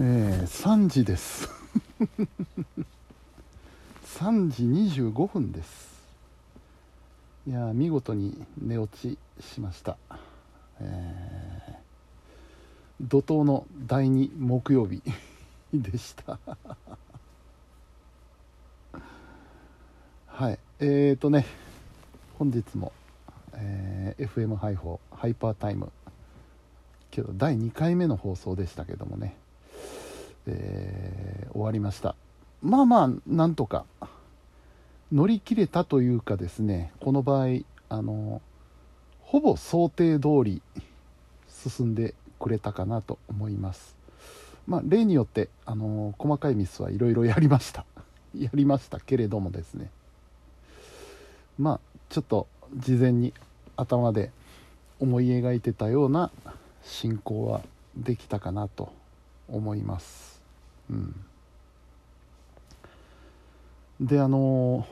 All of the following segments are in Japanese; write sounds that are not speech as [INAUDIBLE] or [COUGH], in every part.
えー、3時です。[LAUGHS] 3時25分です。いや見事に寝落ちしました、えー、怒涛の第2木曜日 [LAUGHS] でした。[LAUGHS] はい。えーとね本日も、えー、FM ハイフォーハイパータイム。けど第2回目の放送でしたけどもね。えー、終わりました。まあまあなんとか乗り切れたというかですねこの場合あのほぼ想定通り進んでくれたかなと思います。まあ例によってあの細かいミスはいろいろやりました。[LAUGHS] やりましたけれどもですね。まあちょっと事前に頭で思い描いてたような進行はできたかなと思います。うん、であの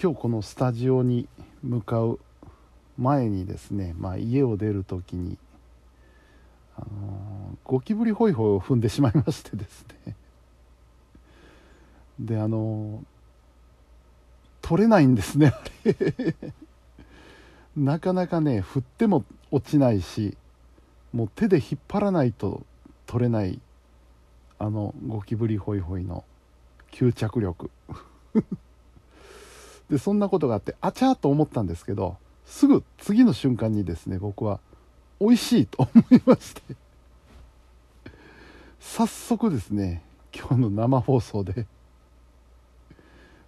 今日このスタジオに向かう前にですね、まあ、家を出る時に、あのゴキブリホイホイを踏んでしまいましてですね。であの取れないんですねあれ。[LAUGHS] なかなかね振っても落ちないしもう手で引っ張らないと取れないあのゴキブリホイホイの吸着力。[LAUGHS] でそんなことがあってあちゃーと思ったんですけどすぐ次の瞬間にですね僕は美味しいと思いまして。[LAUGHS] 早速ですね今日の生放送で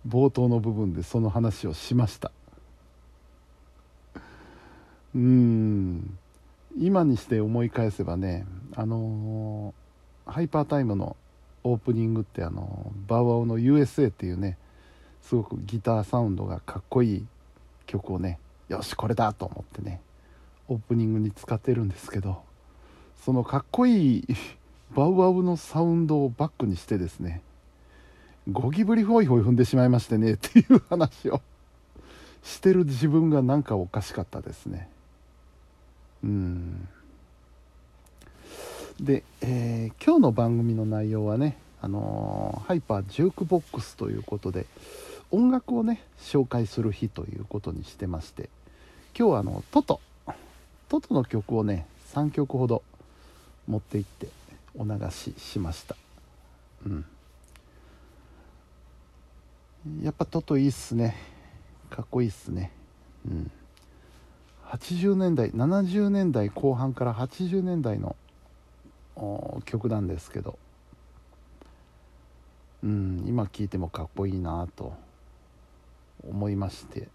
冒頭の部分でその話をしました。うーん。今にして思い返せばねあのー、ハイパータイムのオープニングってあのバウアウの USA っていうねすごくギターサウンドがかっこいい曲をねよしこれだと思ってねオープニングに使ってるんですけどそのかっこいい [LAUGHS] バウワウのサウンドをバックにしてですねゴキブリホイホイ踏んでしまいましてねっていう話をしてる自分がなんかおかしかったですね。うん。で、えー、今日の番組の内容はね、あのー、ハイパージュークボックスということで音楽をね紹介する日ということにしてまして今日はあのトト。トトの曲をね3曲ほど持っていってお流ししました。うん。やっぱトトいいっすね。かっこいいっすね。うん。80年代70年代後半から80年代の曲なんですけど。うん今聴いてもかっこいいなと思いまして。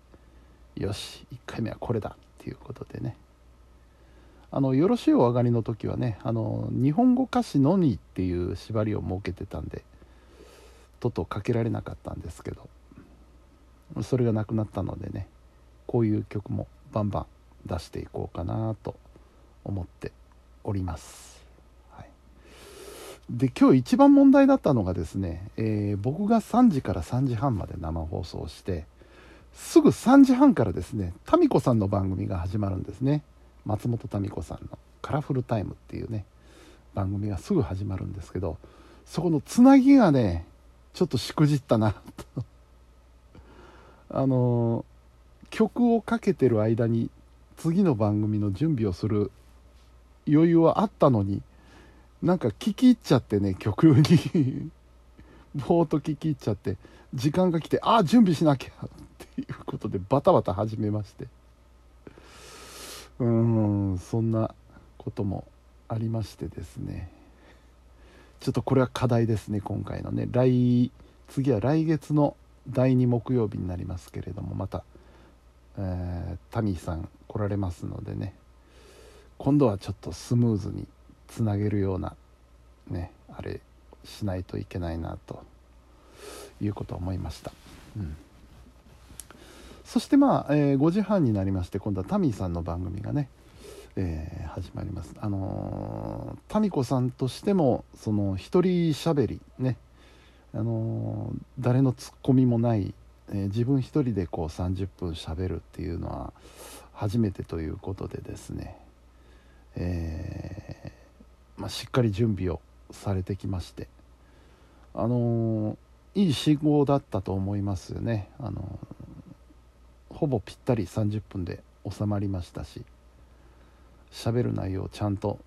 よし1回目はこれだっていうことでね。あの「よろしいお上がり」の時はねあの日本語歌詞のみっていう縛りを設けてたんでととかけられなかったんですけどそれがなくなったのでねこういう曲もバンバン出していこうかなと思っております。はい、で今日一番問題だったのがですね、えー、僕が3時から3時半まで生放送してすぐ3時半からですねタミコさんの番組が始まるんですね。松本民子さんの「カラフルタイム」っていうね番組がすぐ始まるんですけどそこのつなぎがねちょっとしくじったなと。あの曲をかけてる間に次の番組の準備をする余裕はあったのになんか聞き入っちゃってね曲に。[LAUGHS] ぼーっと聞き入っちゃって時間が来てああ準備しなきゃっていうことでバタバタ始めまして。うーんそんなこともありましてですね。ちょっとこれは課題ですね今回のね。来次は来月の第2木曜日になりますけれどもまたえー、タミーさん来られますのでね今度はちょっとスムーズにつなげるようなねあれしないといけないなということを思いました、うん、そしてまあ、えー、5時半になりまして今度はタミーさんの番組がね、えー、始まります。あのー、タミコさんとしてもその一人しゃべりねあの誰のツッコミもないえー、自分一人でこう30分しゃべるっていうのは初めてということでですね、えましっかり準備をされてきましてあのいい信号だったと思いますよね。あのほぼぴったり30分で収まりましたし喋る内容をちゃんと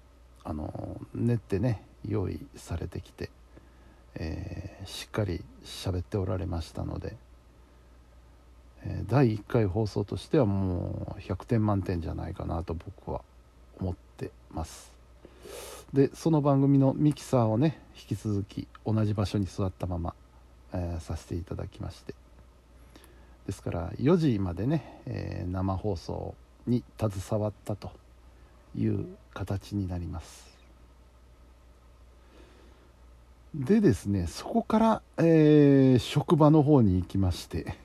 あの練ってね用意されてきて、え、しっかり喋っておられましたので、第1回放送としてはもう100点満点じゃないかなと僕は思ってます。でその番組のミキサーをね引き続き同じ場所に座ったまま、えー、させていただきまして。ですから4時までね、え生放送に携わったという形になります。でですねそこから、えー、職場の方に行きまして。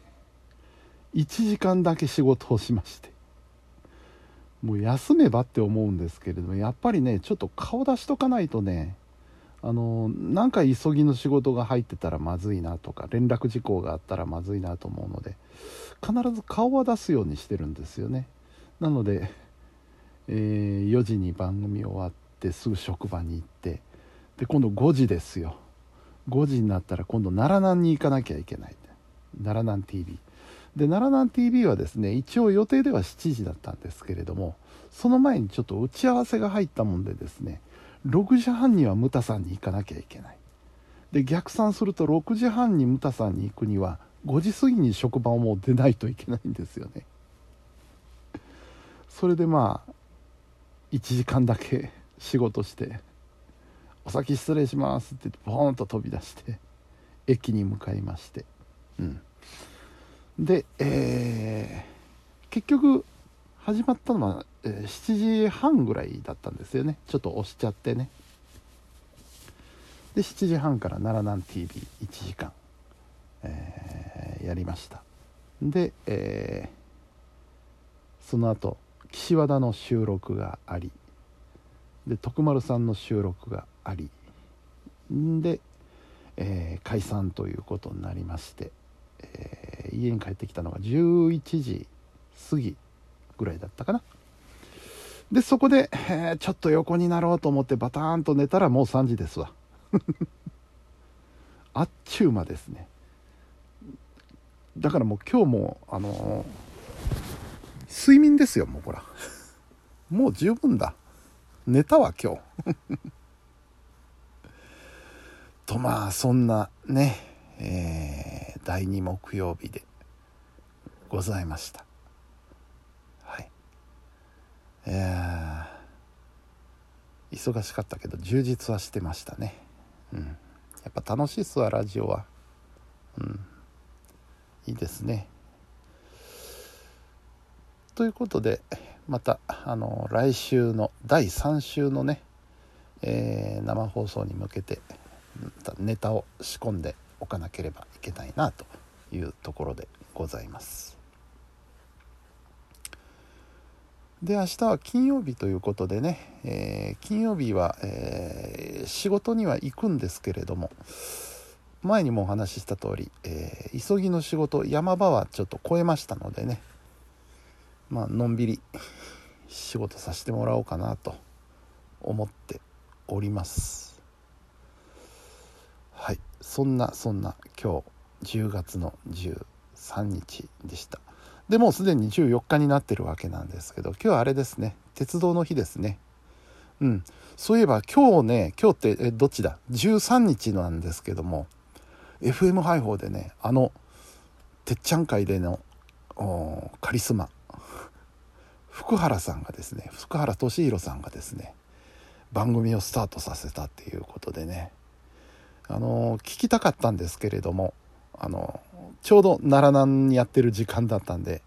1時間だけ仕事をしまして。もう休めばって思うんですけれどもやっぱりねちょっと顔出しとかないとねあのなんか急ぎの仕事が入ってたらまずいなとか連絡事項があったらまずいなと思うので必ず顔は出すようにしてるんですよね。なのでえー、4時に番組終わってすぐ職場に行ってで今度5時ですよ。5時になったら今度奈良南に行かなきゃいけない。奈良南 TV で奈良南 TV はですね一応予定では7時だったんですけれどもその前にちょっと打ち合わせが入ったもんでですね6時半にはムタさんに行かなきゃいけない。で逆算すると6時半にムタさんに行くには5時過ぎに職場をもう出ないといけないんですよね。それでまあ1時間だけ仕事して「お先失礼します」って言ってボーンと飛び出して駅に向かいましてうん。で、えー、結局始まったのは、えー、7時半ぐらいだったんですよね。ちょっと押しちゃってね。で7時半から奈良南 TV1 時間、えー、やりました。で、えー、その後岸和田の収録がありで徳丸さんの収録がありんで、え、解散ということになりまして、え、家に帰ってきたのが11時過ぎぐらいだったかなでそこで、えー、ちょっと横になろうと思ってバターンと寝たらもう3時ですわ [LAUGHS] あっちゅう間ですねだからもう今日もあのー睡眠ですよ、もうほら。もう十分だ。寝たわ、今日。[LAUGHS] と、まあ、そんなね、えー、第2木曜日でございました。はい。えー、忙しかったけど、充実はしてましたね。うん。やっぱ楽しいっすわ、ラジオは。うん。いいですね。ということでまたあの来週の第3週のね、えー、生放送に向けてネタを仕込んでおかなければいけないなというところでございます。で明日は金曜日ということでね、えー、金曜日は、えー、仕事には行くんですけれども前にもお話しした通り、えー、急ぎの仕事山場はちょっと超えましたのでねまあのんびり仕事させてもらおうかなと思っております。はい。そんなそんな今日10月の13日でした。でもうすでに14日になってるわけなんですけど今日はあれですね。鉄道の日ですね。うん。そういえば今日ね今日ってどっちだ？13日なんですけども FM 配報でねあのてっちゃん会でのカリスマ。福原さんがですね福原敏弘さんがですね番組をスタートさせたっていうことでねあの聞きたかったんですけれどもあのちょうど奈良南にやってる時間だったんで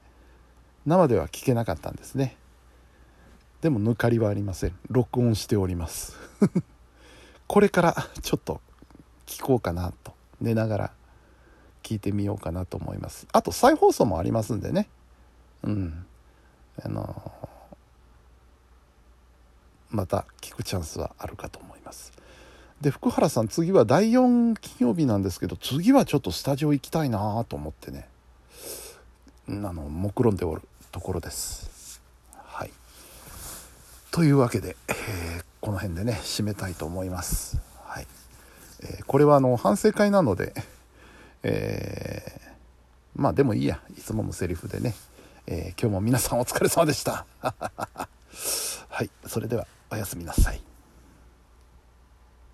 生では聞けなかったんですね。でも抜かりはありません。録音しております。[LAUGHS] これからちょっと聞こうかなと。寝ながら聞いてみようかなと思います。あと再放送もありますんでね。うん。あのまた聞くチャンスはあるかと思います。で福原さん次は第4金曜日なんですけど次はちょっとスタジオ行きたいなと思ってね。あの目論んでおるところです。はい。というわけで、えー、この辺でね締めたいと思います。はい、えー、これはあの反省会なのでえー、まあでもいいや。いつものセリフでね、え、今日も皆さんお疲れ様でした。[LAUGHS] はい。それではおやすみなさい。